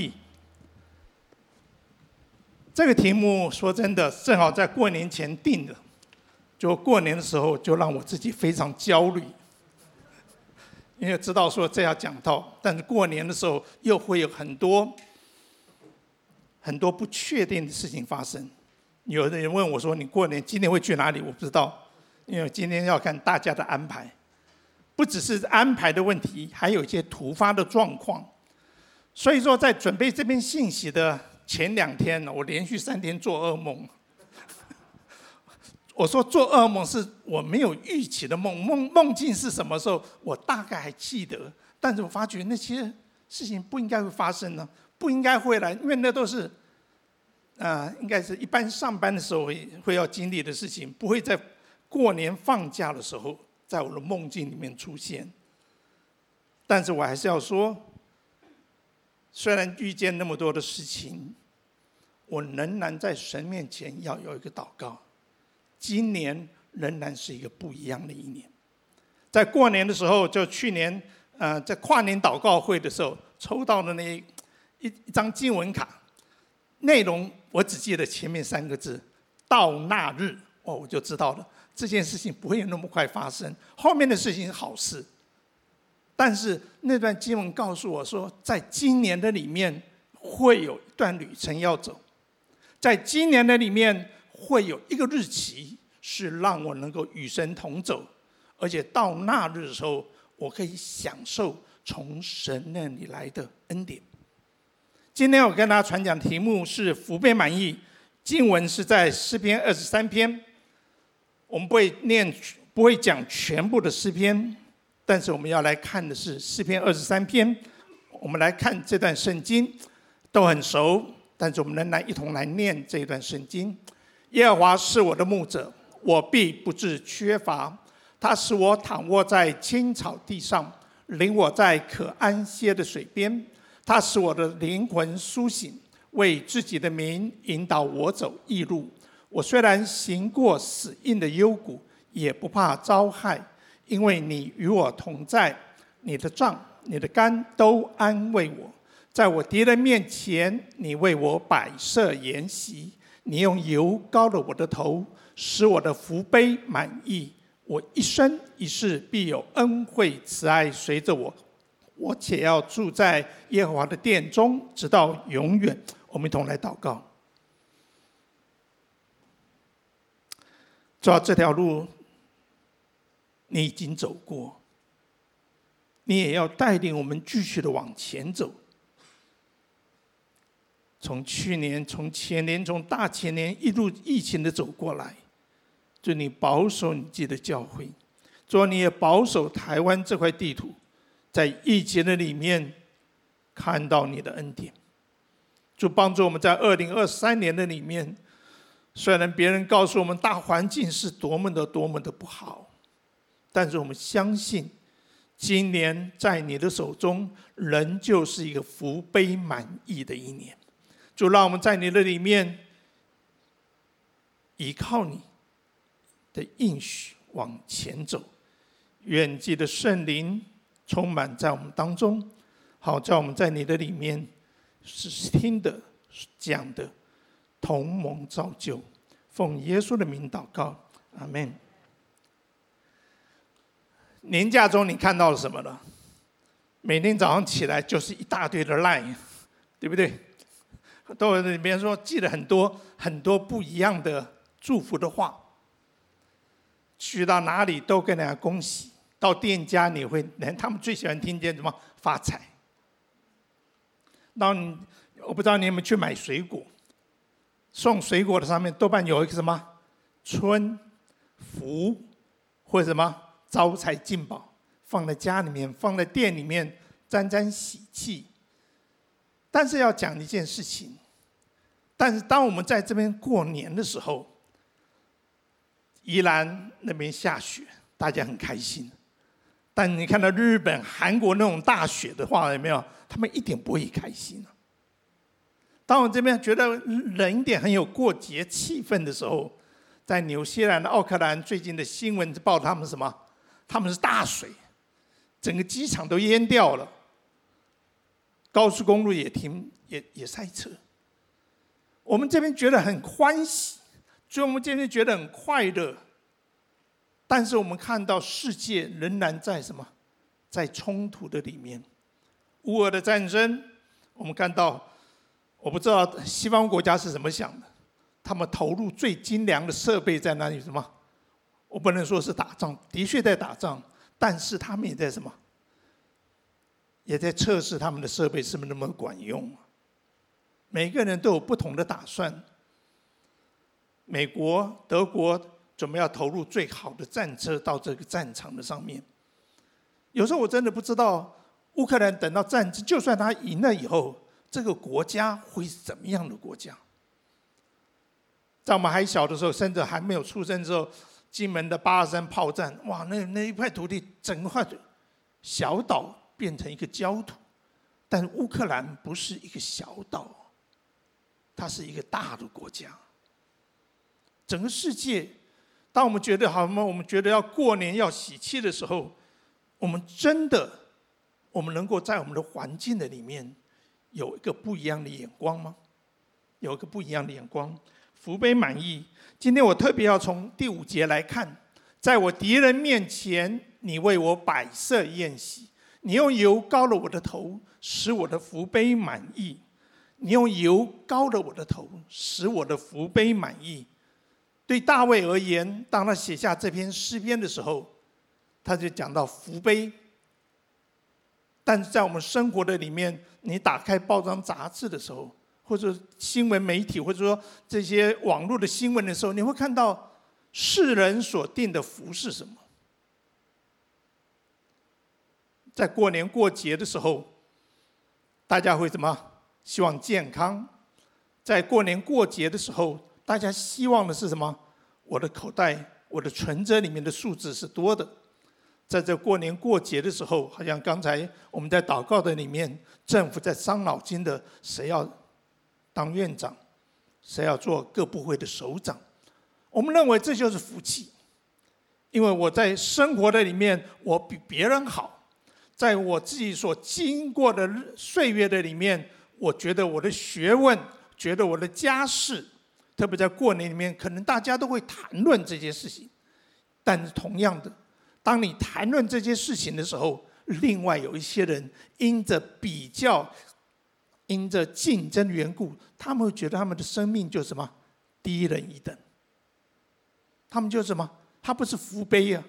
意。这个题目说真的，正好在过年前定的，就过年的时候就让我自己非常焦虑，因为知道说这要讲到，但是过年的时候又会有很多很多不确定的事情发生。有的人问我说：“你过年今年会去哪里？”我不知道，因为今天要看大家的安排，不只是安排的问题，还有一些突发的状况。所以说，在准备这篇信息的。前两天呢，我连续三天做噩梦。我说做噩梦是我没有预期的梦，梦梦境是什么时候？我大概还记得，但是我发觉那些事情不应该会发生呢，不应该会来，因为那都是，啊、应该是一般上班的时候会会要经历的事情，不会在过年放假的时候在我的梦境里面出现。但是我还是要说。虽然遇见那么多的事情，我仍然在神面前要有一个祷告。今年仍然是一个不一样的一年。在过年的时候，就去年，呃，在跨年祷告会的时候，抽到的那一一张经文卡，内容我只记得前面三个字：“到那日”，哦，我就知道了，这件事情不会有那么快发生。后面的事情是好事。但是那段经文告诉我说，在今年的里面会有一段旅程要走，在今年的里面会有一个日期是让我能够与神同走，而且到那日的时候，我可以享受从神那里来的恩典。今天我跟大家传讲题目是“福杯满意”，经文是在诗篇二十三篇，我们不会念，不会讲全部的诗篇。但是我们要来看的是诗篇二十三篇，我们来看这段圣经，都很熟，但是我们仍然一同来念这段圣经。耶和华是我的牧者，我必不致缺乏。他使我躺卧在青草地上，领我在可安歇的水边。他使我的灵魂苏醒，为自己的名引导我走义路。我虽然行过死荫的幽谷，也不怕遭害。因为你与我同在，你的杖、你的竿都安慰我。在我敌人面前，你为我摆设筵席，你用油膏了我的头，使我的福杯满溢。我一生一世必有恩惠慈爱随着我，我且要住在耶和华的殿中，直到永远。我们一同来祷告，走这条路。你已经走过，你也要带领我们继续的往前走。从去年、从前年、从大前年一路疫情的走过来，祝你保守你自己的教会，主你也保守台湾这块地图，在疫情的里面看到你的恩典，就帮助我们在二零二三年的里面，虽然别人告诉我们大环境是多么的多么的不好。但是我们相信，今年在你的手中，仍旧是一个福杯满溢的一年。就让我们在你的里面，依靠你的应许往前走。愿记的圣灵充满在我们当中，好叫我们在你的里面是听的、讲的，同盟造就。奉耶稣的名祷告，阿门。年假中你看到了什么呢？每天早上起来就是一大堆的 line，对不对？都里面说记了很多很多不一样的祝福的话。去到哪里都跟人家恭喜，到店家你会连，他们最喜欢听见什么发财。那我不知道你有没有去买水果，送水果的上面多半有一个什么春福或者什么。招财进宝，放在家里面，放在店里面，沾沾喜气。但是要讲一件事情，但是当我们在这边过年的时候，宜兰那边下雪，大家很开心。但你看到日本、韩国那种大雪的话，有没有？他们一点不会开心。当我这边觉得冷一点，很有过节气氛的时候，在纽西兰的奥克兰最近的新闻报他们什么？他们是大水，整个机场都淹掉了。高速公路也停，也也塞车。我们这边觉得很欢喜，所以我们这边觉得很快乐。但是我们看到世界仍然在什么？在冲突的里面，乌俄的战争，我们看到，我不知道西方国家是怎么想的，他们投入最精良的设备在那里？什么？我不能说是打仗，的确在打仗，但是他们也在什么？也在测试他们的设备是不是那么管用。每个人都有不同的打算。美国、德国准备要投入最好的战车到这个战场的上面。有时候我真的不知道，乌克兰等到战争，就算他赢了以后，这个国家会是怎么样的国家？在我们还小的时候，甚至还没有出生的时候，金门的八二三炮战，哇，那那一块土地，整块小岛变成一个焦土。但乌克兰不是一个小岛，它是一个大的国家。整个世界，当我们觉得好吗？我们觉得要过年要喜气的时候。我们真的，我们能够在我们的环境的里面有一个不一样的眼光吗？有一个不一样的眼光，福杯满意。今天我特别要从第五节来看，在我敌人面前，你为我摆设宴席，你用油膏了我的头，使我的福杯满意。你用油膏了我的头，使我的福杯满意。对大卫而言，当他写下这篇诗篇的时候，他就讲到福杯，但是在我们生活的里面，你打开报章杂志的时候，或者新闻媒体，或者说这些网络的新闻的时候，你会看到世人所定的福是什么？在过年过节的时候，大家会怎么？希望健康。在过年过节的时候，大家希望的是什么？我的口袋，我的存折里面的数字是多的。在这过年过节的时候，好像刚才我们在祷告的里面，政府在伤脑筋的，谁要当院长，谁要做各部会的首长。我们认为这就是福气，因为我在生活的里面，我比别人好，在我自己所经过的岁月的里面，我觉得我的学问，觉得我的家世，特别在过年里面，可能大家都会谈论这些事情，但是同样的。当你谈论这些事情的时候，另外有一些人因着比较、因着竞争缘故，他们会觉得他们的生命就什么低人一等。他们就什么？他不是福杯啊，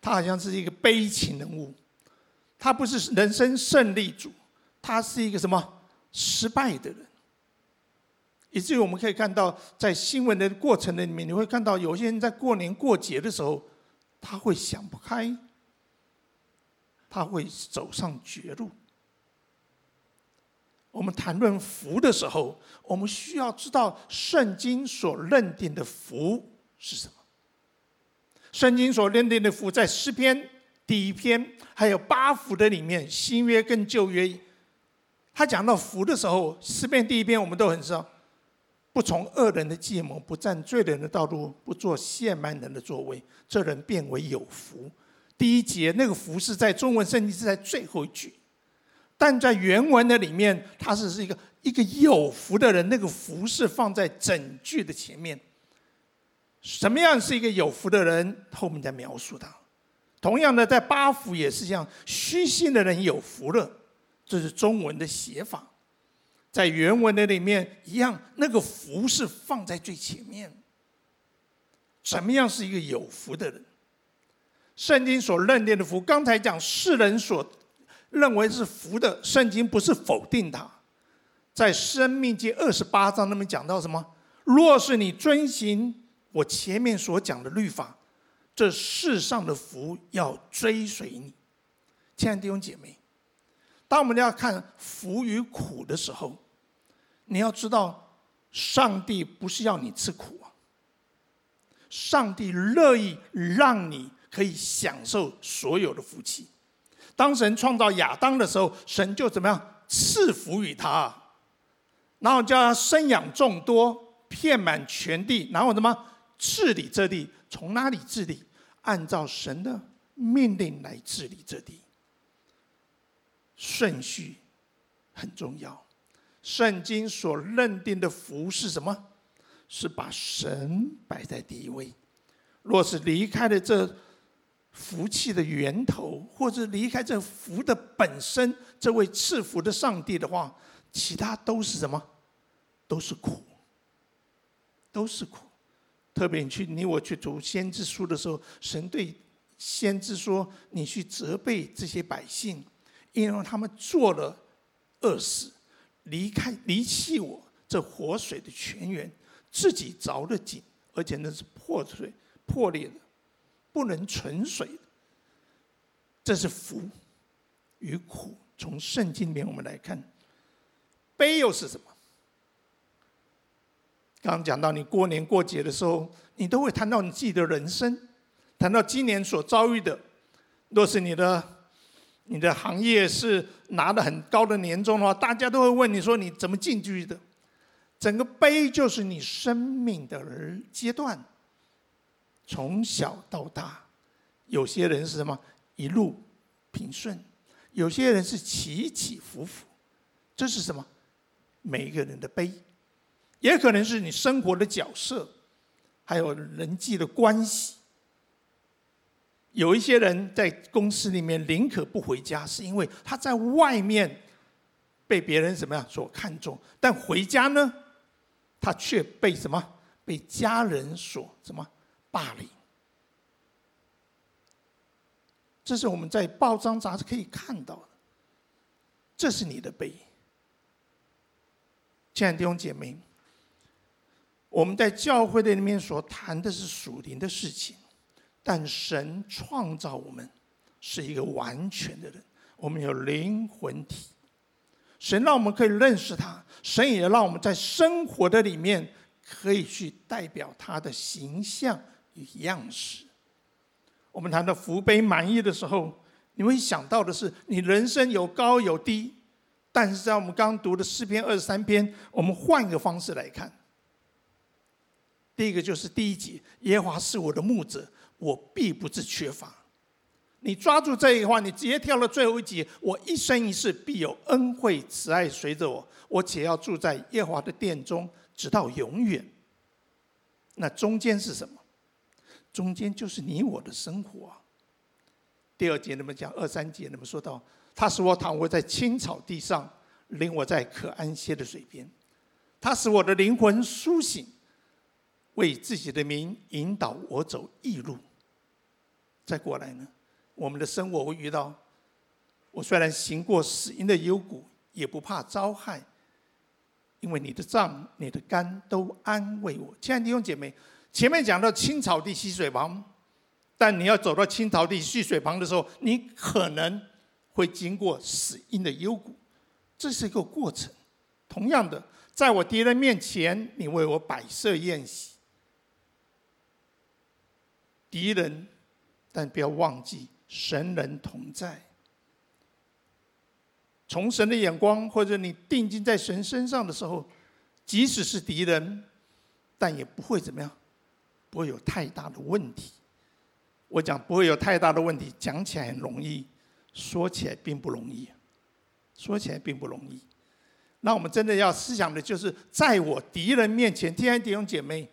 他好像是一个悲情人物。他不是人生胜利组，他是一个什么失败的人。以至于我们可以看到，在新闻的过程里面，你会看到有些人在过年过节的时候。他会想不开，他会走上绝路。我们谈论福的时候，我们需要知道圣经所认定的福是什么。圣经所认定的福，在诗篇第一篇，还有八福的里面，新约跟旧约，他讲到福的时候，诗篇第一篇我们都很知道。不从恶人的计谋，不站罪人的道路，不做亵慢人的座位，这人变为有福。第一节那个福是在中文圣经是在最后一句，但在原文的里面，它是是一个一个有福的人，那个福是放在整句的前面。什么样是一个有福的人？后面在描述他。同样的，在八福也是这样，虚心的人有福了，这是中文的写法。在原文的里面一样，那个福是放在最前面。什么样是一个有福的人？圣经所认定的福，刚才讲世人所认为是福的，圣经不是否定它。在生命记二十八章那边讲到什么？若是你遵行我前面所讲的律法，这世上的福要追随你。亲爱的弟兄姐妹。当我们要看福与苦的时候，你要知道，上帝不是要你吃苦啊。上帝乐意让你可以享受所有的福气。当神创造亚当的时候，神就怎么样赐福于他，然后叫他生养众多，遍满全地，然后怎么治理这地？从哪里治理？按照神的命令来治理这地。顺序很重要。圣经所认定的福是什么？是把神摆在第一位。若是离开了这福气的源头，或者离开这福的本身，这位赐福的上帝的话，其他都是什么？都是苦，都是苦。特别你去你我去读先知书的时候，神对先知说：“你去责备这些百姓，因为他们做了恶事，离开离弃我这活水的泉源，自己凿了井，而且那是破碎破裂的，不能存水。这是福与苦。从圣经里面我们来看，悲又是什么？刚刚讲到你过年过节的时候，你都会谈到你自己的人生。谈到今年所遭遇的，若是你的你的行业是拿的很高的年终的话，大家都会问你说你怎么进去的？整个悲就是你生命的阶段，从小到大，有些人是什么一路平顺，有些人是起起伏伏，这是什么？每一个人的悲，也可能是你生活的角色，还有人际的关系。有一些人在公司里面宁可不回家，是因为他在外面被别人怎么样所看重，但回家呢，他却被什么？被家人所什么霸凌？这是我们在报章杂志可以看到的。这是你的悲。亲爱的弟兄姐妹，我们在教会的里面所谈的是属灵的事情。但神创造我们是一个完全的人，我们有灵魂体。神让我们可以认识他，神也让我们在生活的里面可以去代表他的形象与样式。我们谈到福杯满溢的时候，你会想到的是，你人生有高有低。但是在我们刚读的诗篇二十三篇，我们换一个方式来看。第一个就是第一节：耶和华是我的牧者。我必不致缺乏。你抓住这一话，你直接跳到最后一节。我一生一世必有恩惠慈爱随着我，我且要住在耶和华的殿中，直到永远。那中间是什么？中间就是你我的生活。第二节那么讲，二三节那么说到，他使我躺卧在青草地上，领我在可安歇的水边。他使我的灵魂苏醒，为自己的名引导我走义路。再过来呢，我们的生活会遇到，我虽然行过死荫的幽谷，也不怕遭害，因为你的杖、你的竿都安慰我。亲爱的弟兄姐妹，前面讲到青草地溪水旁，但你要走到青草地溪水旁的时候，你可能会经过死荫的幽谷，这是一个过程。同样的，在我敌人面前，你为我摆设宴席，敌人。但不要忘记，神人同在。从神的眼光，或者你定睛在神身上的时候，即使是敌人，但也不会怎么样，不会有太大的问题。我讲不会有太大的问题，讲起来很容易，说起来并不容易。说起来并不容易。那我们真的要思想的就是，在我敌人面前，天爱弟兄姐妹。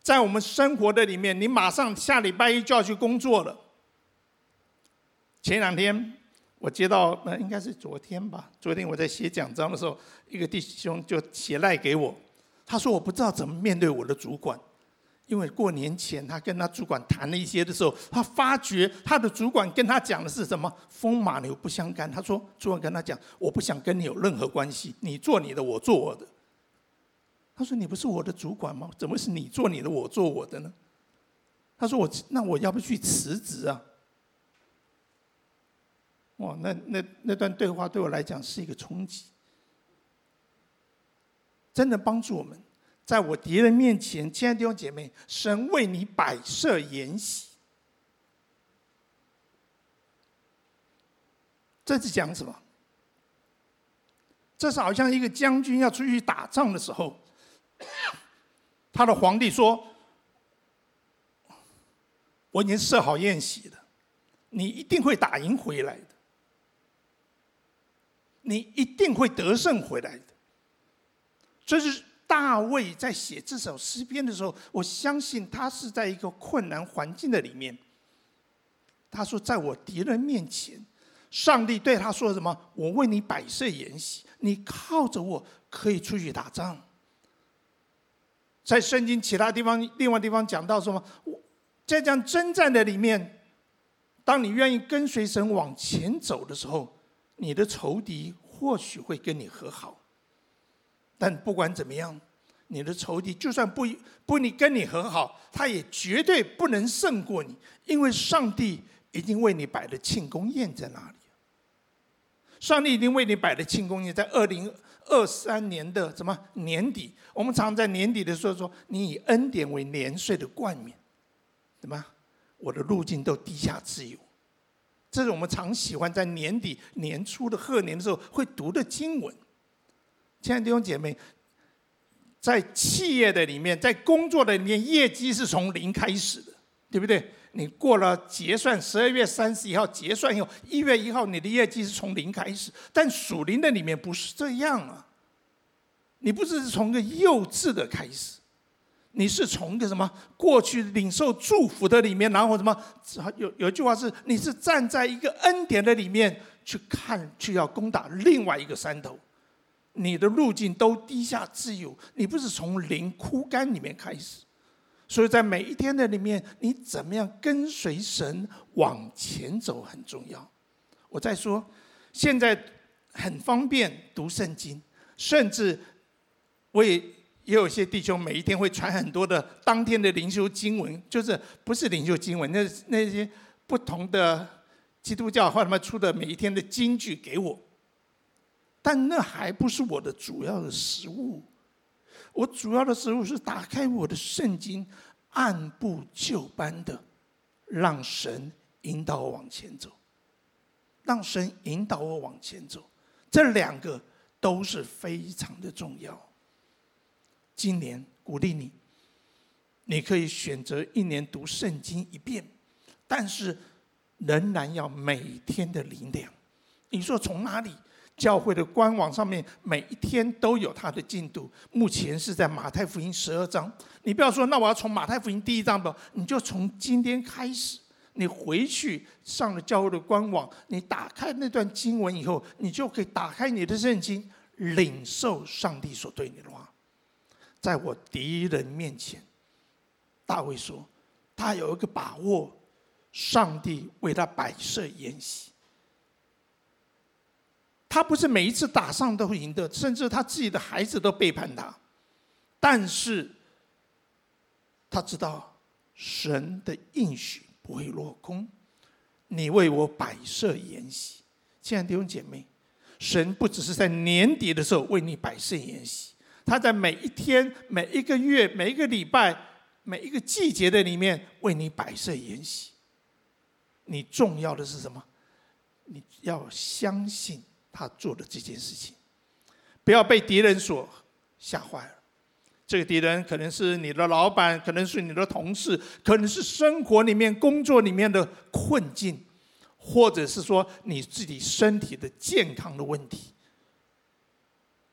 在我们生活的里面，你马上下礼拜一就要去工作了。前两天我接到，那应该是昨天吧？昨天我在写讲章的时候，一个弟兄就写赖给我，他说我不知道怎么面对我的主管，因为过年前他跟他主管谈了一些的时候，他发觉他的主管跟他讲的是什么风马牛不相干。他说主管跟他讲，我不想跟你有任何关系，你做你的，我做我的。他说：“你不是我的主管吗？怎么是你做你的，我做我的呢？”他说：“我那我要不去辞职啊？”哇，那那那段对话对我来讲是一个冲击，真的帮助我们，在我敌人面前，亲爱的弟兄姐妹，神为你摆设筵席。这是讲什么？这是好像一个将军要出去打仗的时候。他的皇帝说：“我已经设好宴席了，你一定会打赢回来的。你一定会得胜回来的。这是大卫在写这首诗篇的时候，我相信他是在一个困难环境的里面。他说：“在我敌人面前，上帝对他说什么？我为你摆设筵席，你靠着我可以出去打仗。”在圣经其他地方，另外地方讲到什么？在这样征战的里面，当你愿意跟随神往前走的时候，你的仇敌或许会跟你和好。但不管怎么样，你的仇敌就算不不你跟你和好，他也绝对不能胜过你，因为上帝已经为你摆了庆功宴在那里。上帝已经为你摆了庆功宴，在二零二三年的什么年底？我们常在年底的时候说：“你以恩典为年岁的冠冕。”什么？我的路径都滴下自由，这是我们常喜欢在年底年初的贺年的时候会读的经文。亲爱的弟兄姐妹，在企业的里面，在工作的里面，业绩是从零开始的，对不对？你过了结算，十二月三十一号结算以后，一月一号你的业绩是从零开始。但属灵的里面不是这样啊，你不是从个幼稚的开始。你是从个什么过去领受祝福的里面，然后什么有有一句话是，你是站在一个恩典的里面去看，去要攻打另外一个山头，你的路径都低下自由，你不是从零枯干里面开始，所以在每一天的里面，你怎么样跟随神往前走很重要。我在说，现在很方便读圣经，甚至我也。也有些弟兄每一天会传很多的当天的灵修经文，就是不是灵修经文，那那些不同的基督教或他们出的每一天的金句给我，但那还不是我的主要的食物。我主要的食物是打开我的圣经，按部就班的让神引导我往前走，让神引导我往前走，这两个都是非常的重要。今年鼓励你，你可以选择一年读圣经一遍，但是仍然要每天的灵粮。你说从哪里？教会的官网上面每一天都有它的进度。目前是在马太福音十二章。你不要说，那我要从马太福音第一章吧，你就从今天开始，你回去上了教会的官网，你打开那段经文以后，你就可以打开你的圣经，领受上帝所对你的话。在我敌人面前，大卫说：“他有一个把握，上帝为他摆设筵席。他不是每一次打仗都会赢得，甚至他自己的孩子都背叛他。但是，他知道神的应许不会落空。你为我摆设筵席，亲爱的弟兄姐妹，神不只是在年底的时候为你摆设筵席。”他在每一天、每一个月、每一个礼拜、每一个季节的里面为你摆设筵席。你重要的是什么？你要相信他做的这件事情，不要被敌人所吓坏了。这个敌人可能是你的老板，可能是你的同事，可能是生活里面、工作里面的困境，或者是说你自己身体的健康的问题。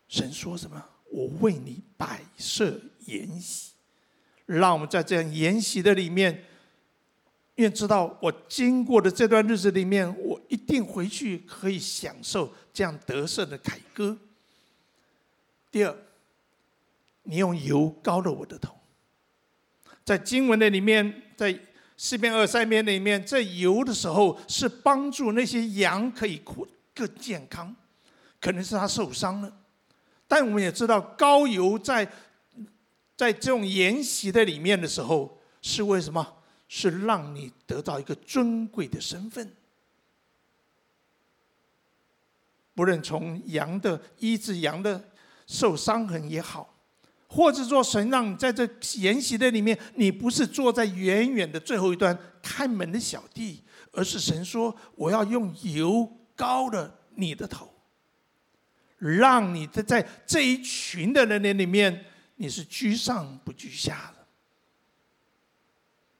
神说什么？我为你摆设筵席，让我们在这样筵席的里面，愿知道我经过的这段日子里面，我一定回去可以享受这样得胜的凯歌。第二，你用油膏了我的头，在经文的里面，在四篇二三篇里面，这油的时候是帮助那些羊可以更健康，可能是他受伤了。但我们也知道，膏油在在这种筵席的里面的时候，是为什么？是让你得到一个尊贵的身份。不论从羊的医治羊的受伤痕也好，或者说神让你在这筵席的里面，你不是坐在远远的最后一端看门的小弟，而是神说：“我要用油膏了你的头。”让你的在这一群的人里面，你是居上不居下的。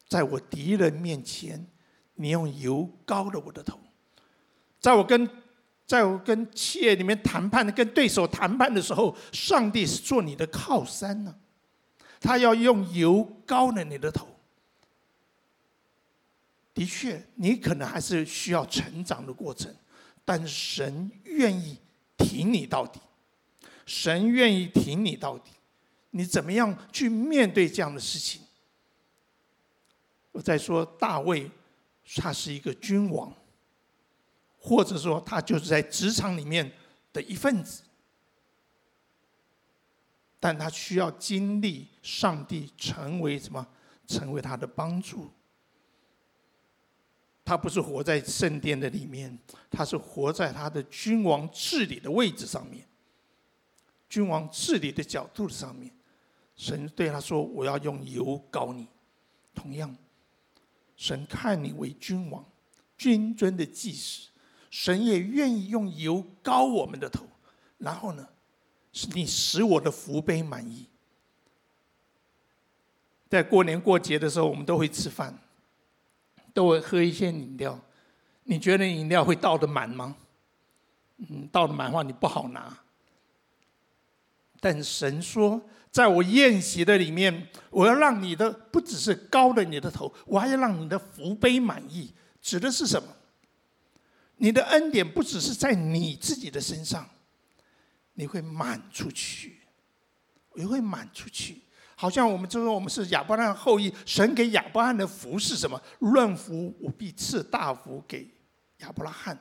在我敌人面前，你用油膏了我的头；在我跟在我跟企业里面谈判、跟对手谈判的时候，上帝是做你的靠山呢。他要用油膏了你的头。的确，你可能还是需要成长的过程，但神愿意挺你到底。神愿意挺你到底。你怎么样去面对这样的事情？我在说，大卫他是一个君王。或者说，他就是在职场里面的一份子，但他需要经历上帝成为什么？成为他的帮助。他不是活在圣殿的里面，他是活在他的君王治理的位置上面，君王治理的角度上面。神对他说：“我要用油膏你。”同样，神看你为君王，君尊的祭司。神也愿意用油膏我们的头，然后呢，是你使我的福杯满意。在过年过节的时候，我们都会吃饭，都会喝一些饮料。你觉得饮料会倒得满吗？嗯，倒得满的话，你不好拿。但神说，在我宴席的里面，我要让你的不只是膏了你的头，我还要让你的福杯满意。指的是什么？你的恩典不只是在你自己的身上，你会满出去，也会满出去。好像我们就说我们是亚伯拉罕后裔，神给亚伯拉罕的福是什么？论福，我必赐大福给亚伯拉罕；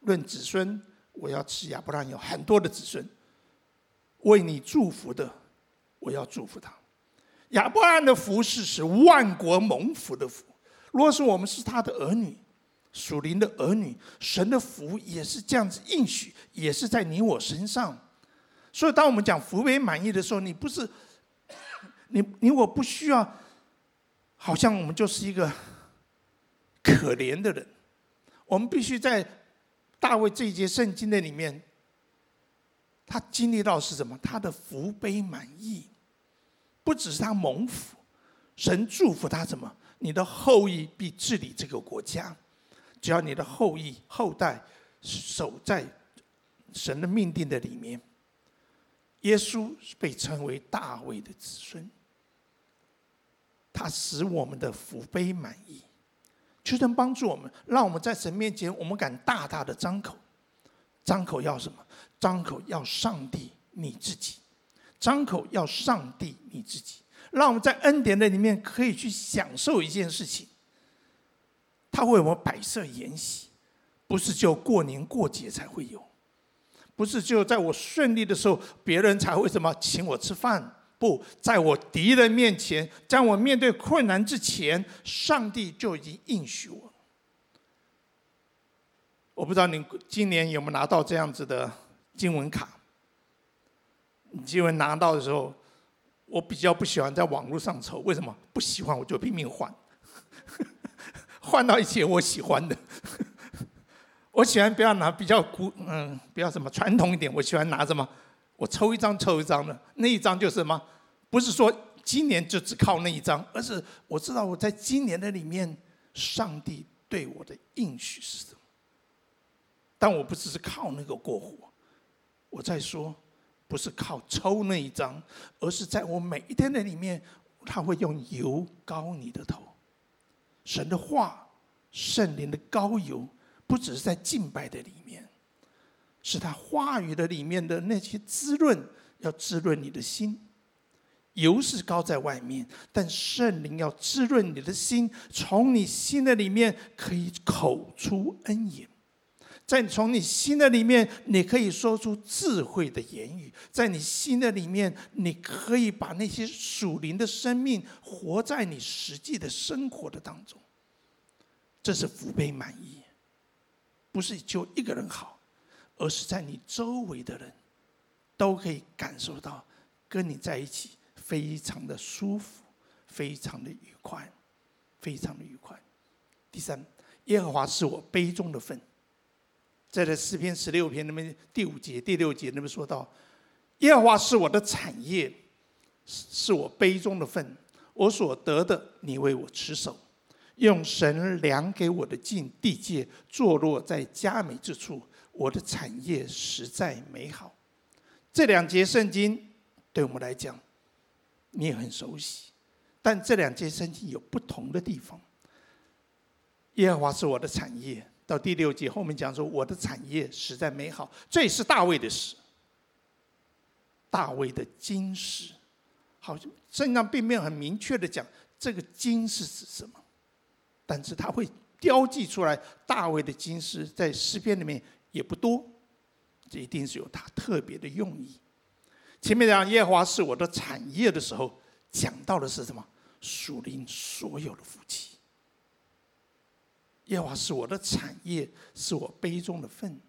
论子孙，我要赐亚伯拉罕有很多的子孙。为你祝福的，我要祝福他。亚伯拉罕的福是使万国蒙福的福。如果是我们是他的儿女。属灵的儿女，神的福也是这样子应许，也是在你我身上。所以，当我们讲福杯满溢的时候，你不是 你你我不需要，好像我们就是一个可怜的人。我们必须在大卫这一节圣经的里面，他经历到是什么？他的福杯满溢，不只是他蒙福，神祝福他什么？你的后裔必治理这个国家。只要你的后裔后代守在神的命定的里面，耶稣被称为大卫的子孙，他使我们的福杯满意，求神帮助我们，让我们在神面前，我们敢大大的张口，张口要什么？张口要上帝你自己，张口要上帝你自己，让我们在恩典的里面可以去享受一件事情。他为我们摆设筵席，不是就过年过节才会有，不是就在我顺利的时候，别人才会什么请我吃饭。不，在我敌人面前，在我面对困难之前，上帝就已经应许我。我不知道你今年有没有拿到这样子的经文卡？你经文拿到的时候，我比较不喜欢在网络上抽，为什么？不喜欢我就拼命换。换到一些我喜欢的，我喜欢不要拿比较古，嗯，比较什么传统一点。我喜欢拿什么？我抽一张抽一张的，那一张就是什么？不是说今年就只靠那一张，而是我知道我在今年的里面，上帝对我的应许是什么。但我不只是靠那个过活，我在说，不是靠抽那一张，而是在我每一天的里面，他会用油膏你的头。神的话，圣灵的膏油，不只是在敬拜的里面，是他话语的里面的那些滋润，要滋润你的心。油是高在外面，但圣灵要滋润你的心，从你心的里面可以口出恩言，在从你心的里面，你可以说出智慧的言语，在你心的里面，你可以把那些属灵的生命活在你实际的生活的当中。这是福杯满溢，不是就一个人好，而是在你周围的人都可以感受到跟你在一起非常的舒服，非常的愉快，非常的愉快。第三，耶和华是我杯中的分，在这诗篇十六篇那边第五节、第六节那边说到，耶和华是我的产业，是是我杯中的分，我所得的，你为我持守。用神量给我的境地界，坐落在佳美之处。我的产业实在美好。这两节圣经对我们来讲，你也很熟悉，但这两节圣经有不同的地方。耶和华是我的产业，到第六节后面讲说，我的产业实在美好，这也是大卫的事。大卫的金石，好像圣经上并没有很明确的讲这个金是指什么，但是他会标记出来，大卫的金石在诗篇里面也不多，这一定是有他特别的用意。前面讲耶和华是我的产业的时候，讲到的是什么？属灵所有的福气。耶和华是我的产业，是我杯中的分。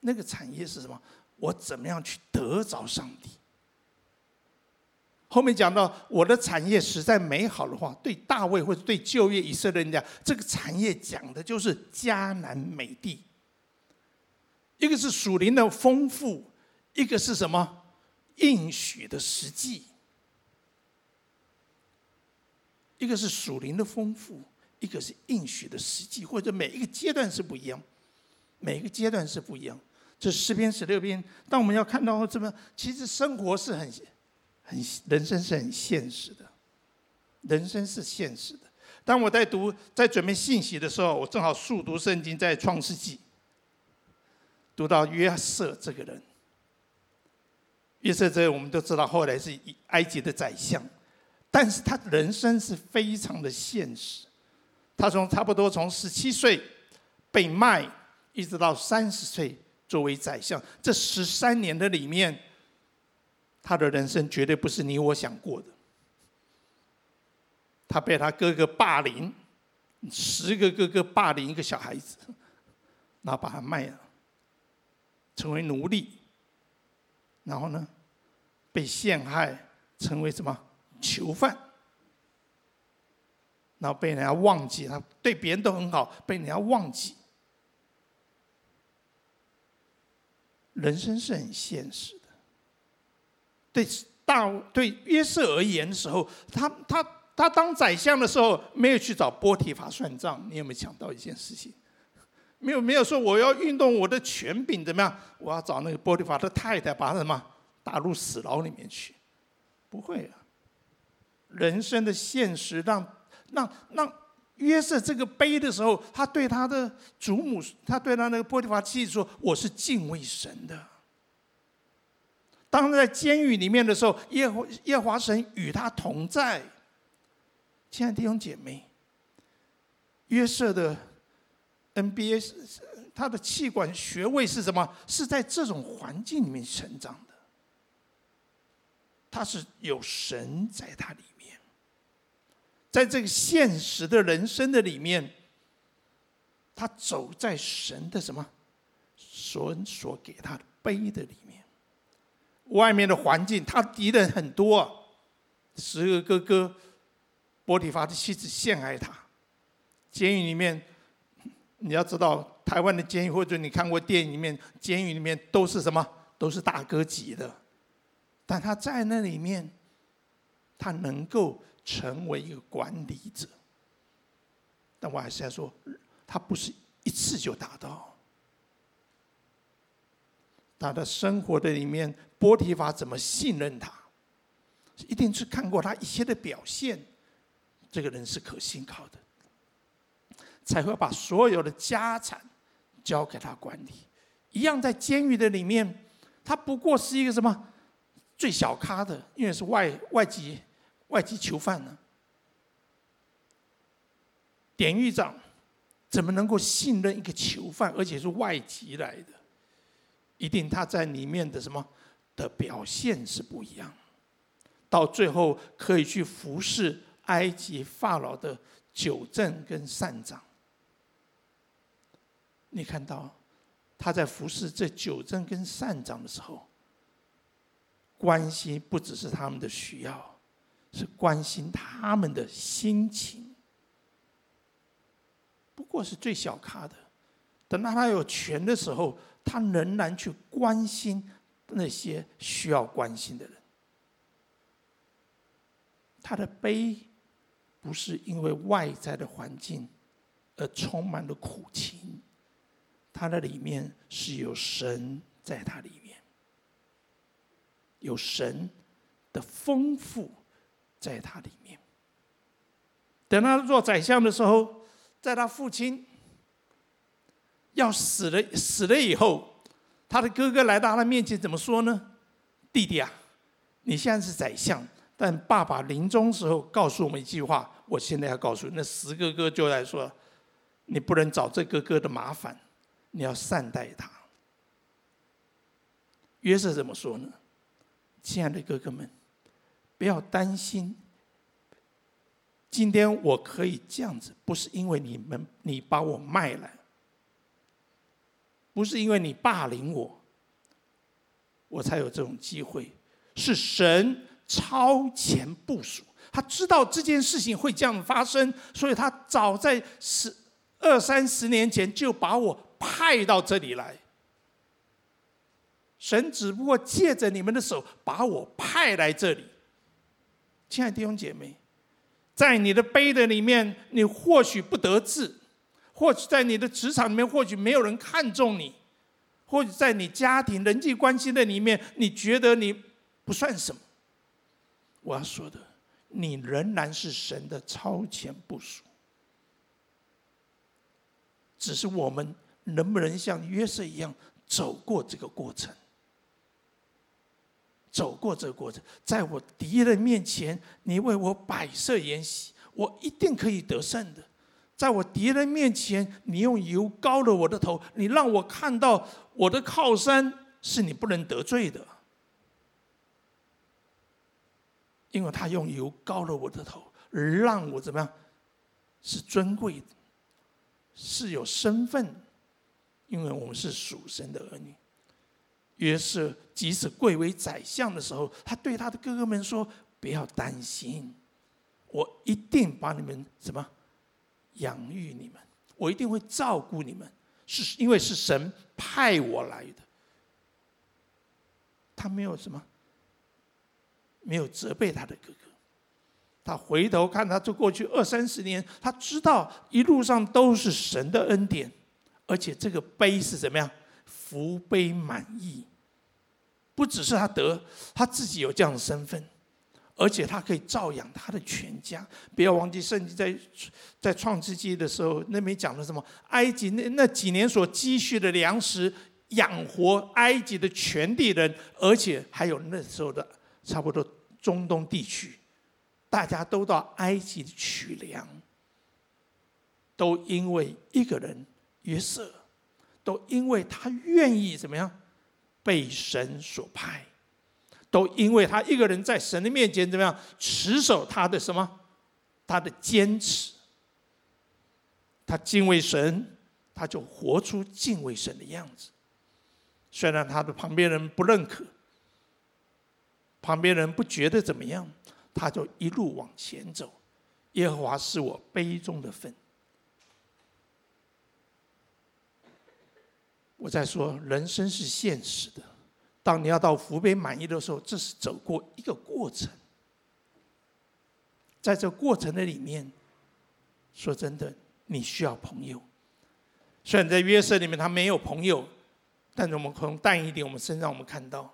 那个产业是什么？我怎么样去得着上帝？后面讲到我的产业实在美好的话，对大卫或者对旧约以色列人讲，这个产业讲的就是迦南美地。一个是属灵的丰富，一个是什么？应许的实际。一个是属灵的丰富，一个是应许的实际，或者每一个阶段是不一样，每一个阶段是不一样。这十篇十六篇，当我们要看到这么，其实生活是很、很人生是很现实的，人生是现实的。当我在读、在准备信息的时候，我正好速读圣经，在创世纪，读到约瑟这个人。约瑟这我们都知道，后来是埃及的宰相，但是他人生是非常的现实。他从差不多从十七岁被卖，一直到三十岁。作为宰相，这十三年的里面，他的人生绝对不是你我想过的。他被他哥哥霸凌，十个哥哥霸凌一个小孩子，然后把他卖了，成为奴隶。然后呢，被陷害，成为什么囚犯？然后被人家忘记，他对别人都很好，被人家忘记。人生是很现实的。对大对约瑟而言的时候，他他他当宰相的时候，没有去找波提法算账。你有没有想到一件事情？没有没有说我要运动我的权柄怎么样？我要找那个波提法的太太，把他什么打入死牢里面去？不会啊。人生的现实让让让。约瑟这个杯的时候，他对他的祖母，他对他那个波提乏妻子说：“我是敬畏神的。”当他在监狱里面的时候，耶和耶华神与他同在。亲爱的弟兄姐妹，约瑟的 NBA 他的气管学位是什么？是在这种环境里面成长的。他是有神在他里。在这个现实的人生的里面，他走在神的什么神所给他的碑的里面。外面的环境，他敌人很多，十个哥哥，波提乏的妻子陷害他。监狱里面，你要知道，台湾的监狱或者你看过电影里面，监狱里面都是什么？都是大哥级的。但他在那里面，他能够。成为一个管理者，但我还是要说，他不是一次就达到。他的生活的里面，波提法怎么信任他？一定是看过他一些的表现，这个人是可信靠的，才会把所有的家产交给他管理。一样在监狱的里面，他不过是一个什么最小咖的，因为是外外籍。外籍囚犯呢？典狱长怎么能够信任一个囚犯，而且是外籍来的？一定他在里面的什么的表现是不一样。到最后可以去服侍埃及法老的酒政跟善长。你看到他在服侍这酒政跟善长的时候，关心不只是他们的需要。是关心他们的心情，不过是最小咖的。等到他有权的时候，他仍然去关心那些需要关心的人。他的悲不是因为外在的环境而充满了苦情，他的里面是有神在他里面，有神的丰富在他里面。等他做宰相的时候，在他父亲要死了死了以后，他的哥哥来到他面前，怎么说呢？弟弟啊，你现在是宰相，但爸爸临终时候告诉我们一句话，我现在要告诉你，那十哥哥就来说，你不能找这哥哥的麻烦，你要善待他。约瑟怎么说呢？亲爱的哥哥们，不要担心。今天我可以这样子，不是因为你们你把我卖了，不是因为你霸凌我，我才有这种机会。是神超前部署，他知道这件事情会这样发生，所以他早在十二三十年前就把我派到这里来。神只不过借着你们的手把我派来这里，亲爱的弟兄姐妹。在你的碑的里面，你或许不得志，或许在你的职场里面，或许没有人看重你，或许在你家庭人际关系的里面，你觉得你不算什么。我要说的，你仍然是神的超前部署，只是我们能不能像约瑟一样走过这个过程。走过这个过程，在我敌人面前，你为我摆设筵席，我一定可以得胜的。在我敌人面前，你用油膏了我的头，你让我看到我的靠山是你不能得罪的，因为他用油膏了我的头，让我怎么样？是尊贵的，是有身份，因为我们是属神的儿女。约瑟即使贵为宰相的时候，他对他的哥哥们说：“不要担心，我一定把你们什么养育你们，我一定会照顾你们，是因为是神派我来的。”他没有什么，没有责备他的哥哥。他回头看他这过去二三十年，他知道一路上都是神的恩典，而且这个碑是怎么样？福杯满溢。不只是他得，他自己有这样的身份，而且他可以照养他的全家。不要忘记圣经在在创世纪的时候，那边讲了什么？埃及那那几年所积蓄的粮食养活埃及的全地人，而且还有那时候的差不多中东地区，大家都到埃及取粮，都因为一个人约瑟，都因为他愿意怎么样？被神所派，都因为他一个人在神的面前怎么样持守他的什么？他的坚持，他敬畏神，他就活出敬畏神的样子。虽然他的旁边人不认可，旁边人不觉得怎么样，他就一路往前走。耶和华是我杯中的分。我在说，人生是现实的。当你要到福杯满意的时候，这是走过一个过程。在这过程的里面，说真的，你需要朋友。虽然在约瑟里面他没有朋友，但是我们从但一点我们身上我们看到，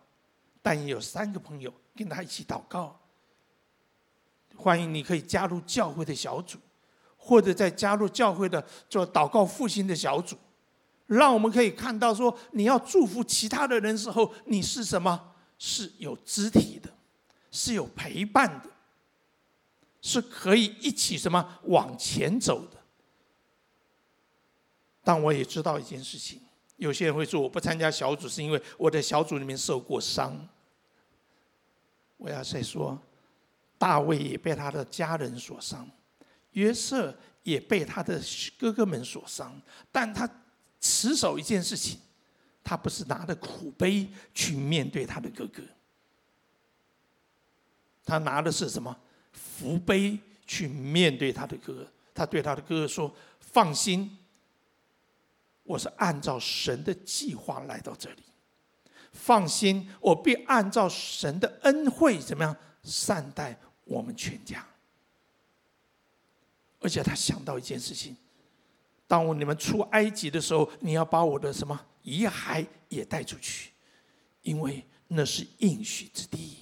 但也有三个朋友跟他一起祷告。欢迎你可以加入教会的小组，或者在加入教会的做祷告复兴的小组。让我们可以看到，说你要祝福其他的人时候，你是什么？是有肢体的，是有陪伴的，是可以一起什么往前走的。但我也知道一件事情，有些人会说我不参加小组，是因为我在小组里面受过伤。我要再说，大卫也被他的家人所伤，约瑟也被他的哥哥们所伤，但他。持守一件事情，他不是拿着苦杯去面对他的哥哥，他拿的是什么？福杯去面对他的哥哥。他对他的哥哥说：“放心，我是按照神的计划来到这里。放心，我必按照神的恩惠怎么样善待我们全家。而且他想到一件事情。”当我你们出埃及的时候，你要把我的什么遗骸也带出去，因为那是应许之地。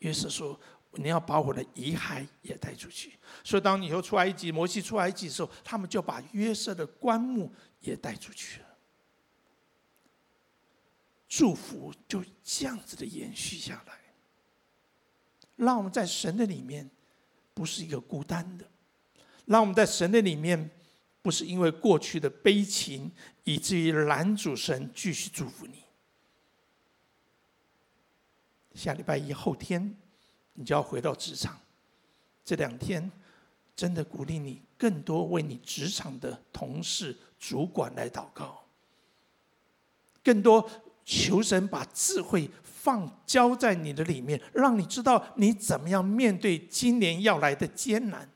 约瑟说：“你要把我的遗骸也带出去。”所以，当你以后出埃及，摩西出埃及的时候，他们就把约瑟的棺木也带出去了。祝福就这样子的延续下来，让我们在神的里面不是一个孤单的，让我们在神的里面不是因为过去的悲情，以至于拦阻神继续祝福你。下礼拜一后天，你就要回到职场。这两天，真的鼓励你更多为你职场的同事、主管来祷告，更多求神把智慧放交在你的里面，让你知道你怎么样面对今年要来的艰难。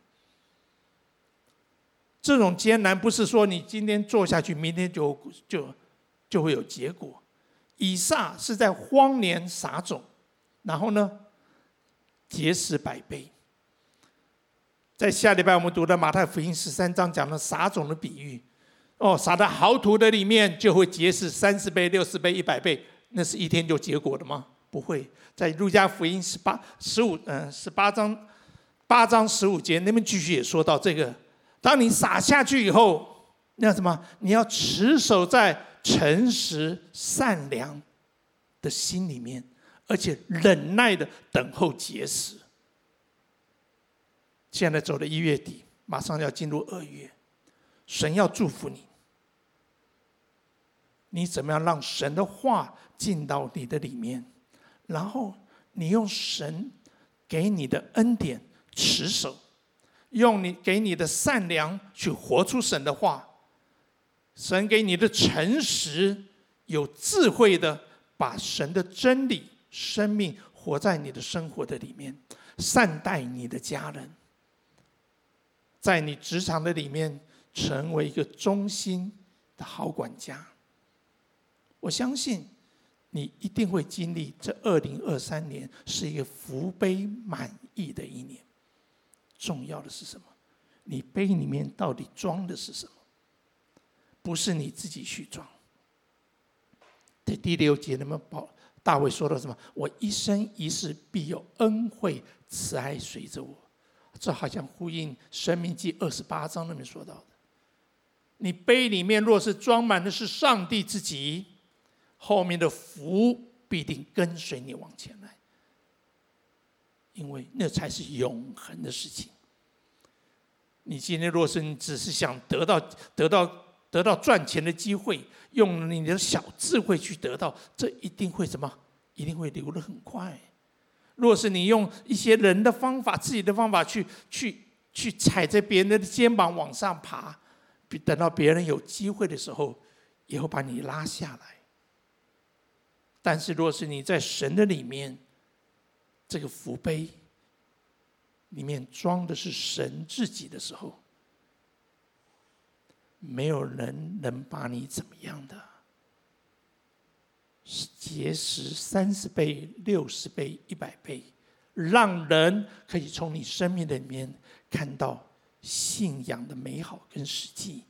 这种艰难不是说你今天做下去，明天就就就会有结果。以撒是在荒年撒种。然后呢，结实百倍。在下礼拜我们读的马太福音十三章讲了撒种的比喻，哦，撒在好土的里面就会结实三十倍、六十倍、一百倍，那是一天就结果的吗？不会。在路加福音十八、十五，嗯，十八章八章十五节那边继续也说到这个，当你撒下去以后，那什么？你要持守在诚实善良的心里面。而且忍耐的等候结实。现在走到一月底，马上要进入二月，神要祝福你。你怎么样让神的话进到你的里面？然后你用神给你的恩典持守，用你给你的善良去活出神的话。神给你的诚实，有智慧的把神的真理。生命活在你的生活的里面，善待你的家人，在你职场的里面成为一个忠心的好管家。我相信你一定会经历这二零二三年是一个福杯满溢的一年。重要的是什么？你杯里面到底装的是什么？不是你自己去装。在第六节，那么宝。大卫说到什么？我一生一世必有恩惠慈爱随着我，这好像呼应《申命记》二十八章那边说到的。你杯里面若是装满的是上帝自己，后面的福必定跟随你往前来，因为那才是永恒的事情。你今天若是你只是想得到得到得到赚钱的机会，用你的小智慧去得到，这一定会什么？一定会流得很快。若是你用一些人的方法、自己的方法去去去踩着别人的肩膀往上爬，等到别人有机会的时候，也会把你拉下来。但是，若是你在神的里面，这个福杯里面装的是神自己的时候，没有人能把你怎么样的。结实三十倍、六十倍、一百倍，让人可以从你生命的里面看到信仰的美好跟实际，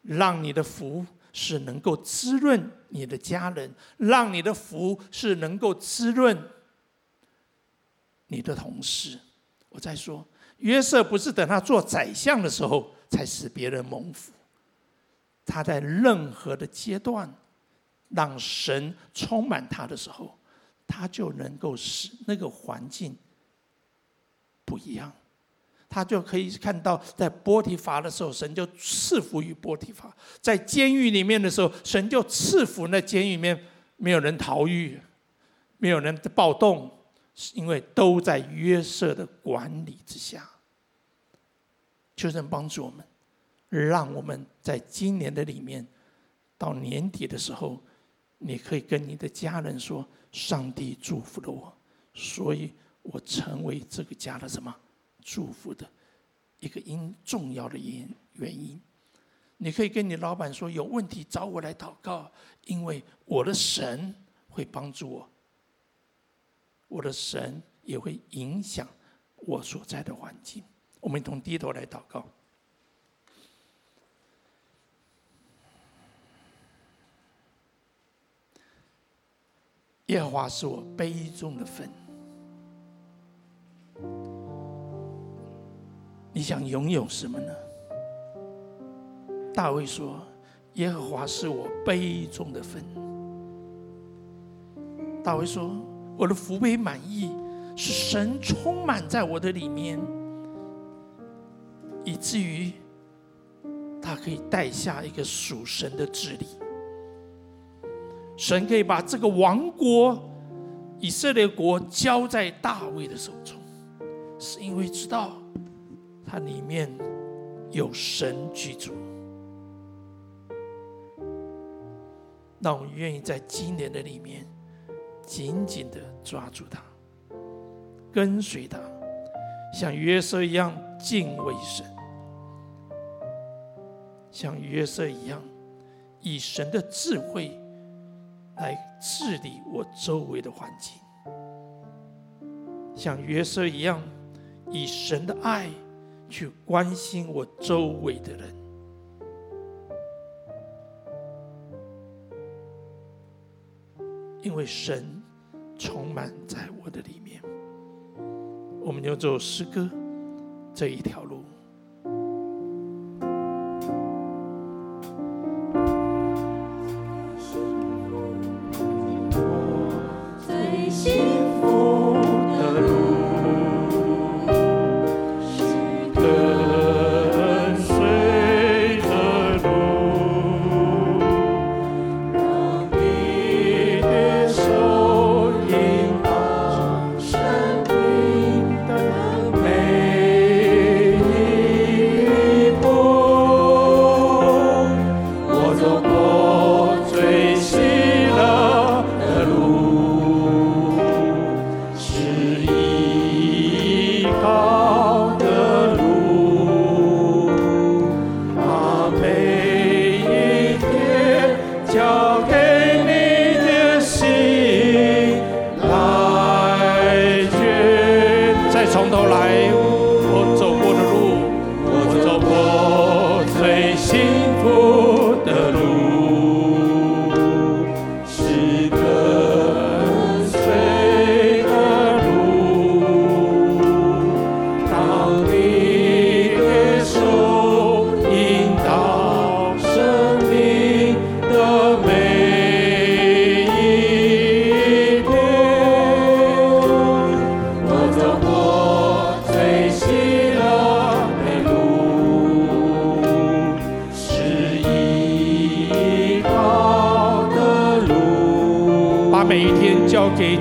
让你的福是能够滋润你的家人，让你的福是能够滋润你的同事。我再说，约瑟不是等他做宰相的时候才使别人蒙福，他在任何的阶段。让神充满他的时候，他就能够使那个环境不一样。他就可以看到，在波提乏的时候，神就赐福于波提乏；在监狱里面的时候，神就赐福那监狱里面没有人逃狱，没有人暴动，是因为都在约瑟的管理之下。求神帮助我们，让我们在今年的里面，到年底的时候。你可以跟你的家人说：“上帝祝福了我，所以我成为这个家的什么祝福的一个因重要的原原因。”你可以跟你老板说：“有问题找我来祷告，因为我的神会帮助我，我的神也会影响我所在的环境。我们一同低头来祷告。耶和华是我杯中的分。你想拥有什么呢？大卫说：“耶和华是我杯中的分。”大卫说。我的福杯满溢，是神充满在我的里面，以至于他可以带下一个属神的治理。神可以把这个王国以色列国交在大卫的手中，是因为知道他里面有神居住。”让我们愿意在今年的里面紧紧的抓住他，跟随他，像约瑟一样敬畏神，像约瑟一样以神的智慧来治理我周围的环境，像约瑟一样以神的爱去关心我周围的人。因为神充满在我的里面，我们就走诗歌这一条路。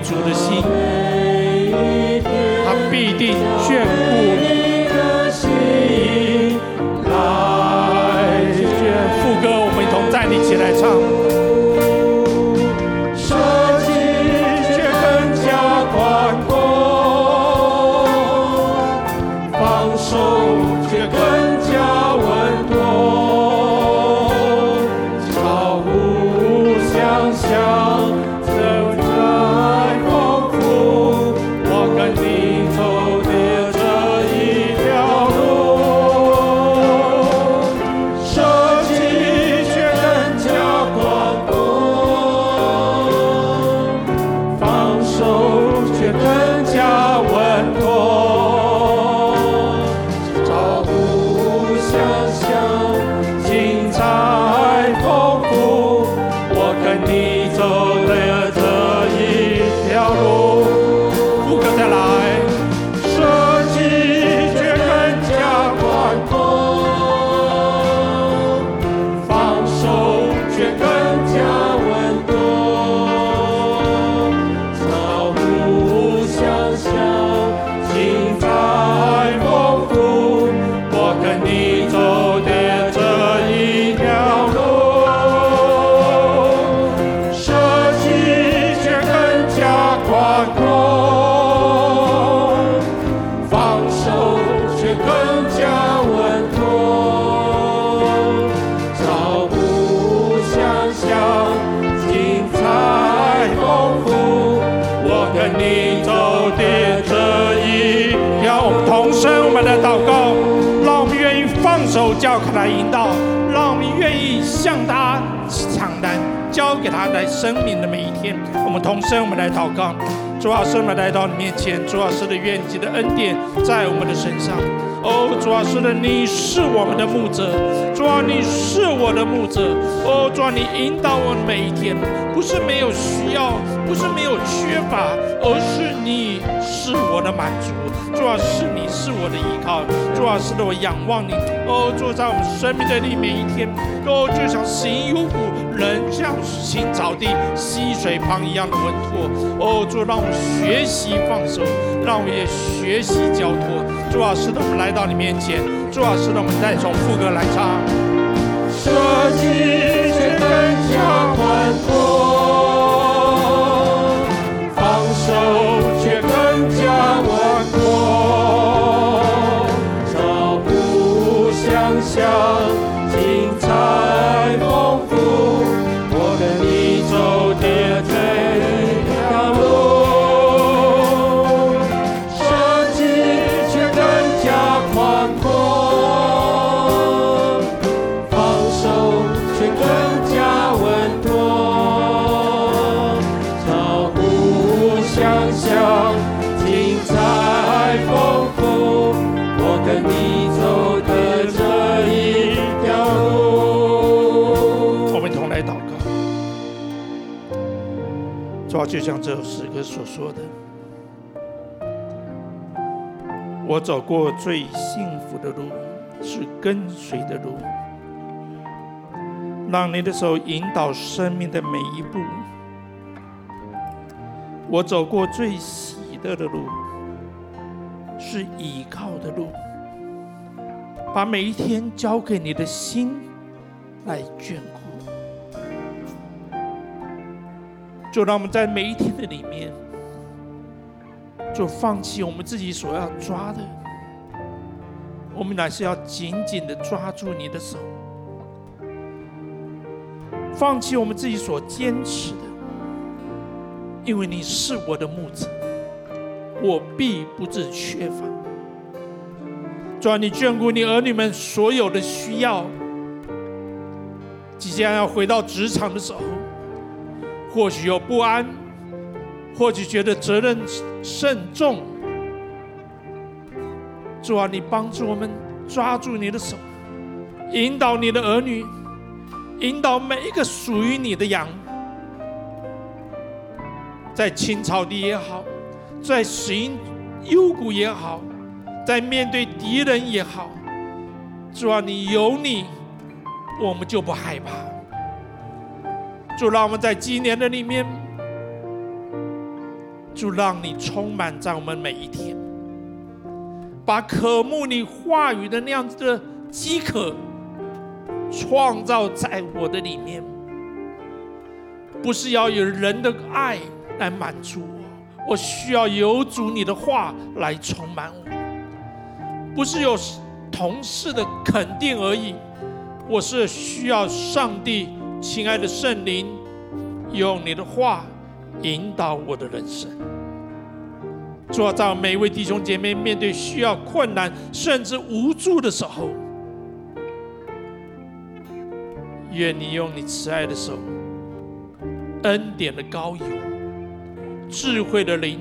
主的心，他必定眷在生命的每一天。我们同声，我们来祷告。主啊，圣来来到你面前，主啊，是的愿你的恩典在我们的身上。哦，主啊，是的，你是我们的牧者，主啊，你是我的牧者。哦，主啊，你引导我每一天，不是没有需要，不是没有缺乏，而是你是我的满足。主啊，是你是我的依靠。主啊，是的，我仰望你。哦，主在我们生命的里每一天，哦，就像行幽谷，人像青草地、溪水旁一样的稳妥。哦，主让我们学习放手，让我们也学习交托。主啊，是的，我们来到你面前。主啊，是的，我们再从副歌来唱。舍己却更加宽阔，这首诗歌所说的，我走过最幸福的路，是跟随的路，让你的手引导生命的每一步。我走过最喜乐的路，是倚靠的路，把每一天交给你的心来眷顾。就让我们在每一天的里面，就放弃我们自己所要抓的，我们乃是要紧紧的抓住你的手，放弃我们自己所坚持的，因为你是我的牧者，我必不致缺乏。主啊，你眷顾你儿女们所有的需要，即将要回到职场的时候。或许有不安，或许觉得责任甚重。主啊，你帮助我们抓住你的手，引导你的儿女，引导每一个属于你的羊，在青草地也好，在寻幽谷也好，在面对敌人也好，主啊，你有你，我们就不害怕。主，让我们在今年的里面，主让你充满在我们每一天，把渴慕你话语的那样子的饥渴创造在我的里面。不是要有人的爱来满足我，我需要有主你的话来充满我。不是有同事的肯定而已，我是需要上帝。亲爱的圣灵，用你的话引导我的人生。做到，每一位弟兄姐妹面对需要困难甚至无助的时候，愿你用你慈爱的手、恩典的膏油、智慧的灵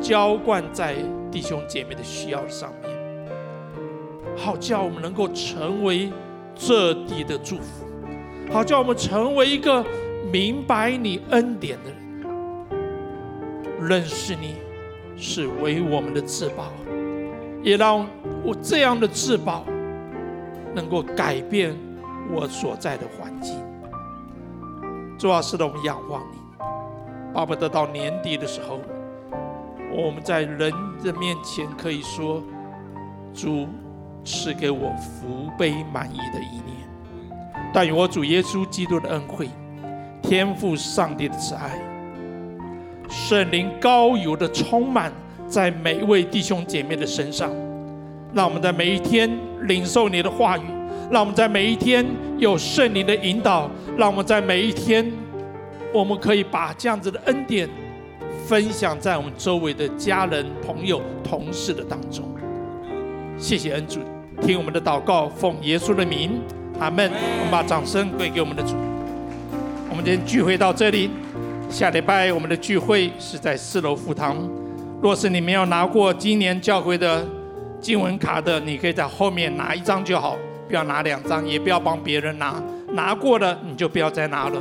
浇灌在弟兄姐妹的需要上面，好叫我们能够成为这地的祝福。好，叫我们成为一个明白你恩典的人，认识你是为我们的至宝，也让我这样的至宝能够改变我所在的环境。主要是的，我们仰望你，巴不得到年底的时候，我们在人的面前可以说：“主赐给我福杯满溢的一年。”但愿我主耶稣基督的恩惠、天父上帝的慈爱、圣灵高油的充满在每一位弟兄姐妹的身上，让我们在每一天领受你的话语，让我们在每一天有圣灵的引导，让我们在每一天，我们可以把这样子的恩典分享在我们周围的家人、朋友、同事的当中。谢谢恩主，听我们的祷告，奉耶稣的名。阿门！我们把掌声归给我们的主。我们今天聚会到这里，下礼拜我们的聚会是在四楼福堂。若是你没有拿过今年教会的经文卡的，你可以在后面拿一张就好，不要拿两张，也不要帮别人拿。拿过了你就不要再拿了。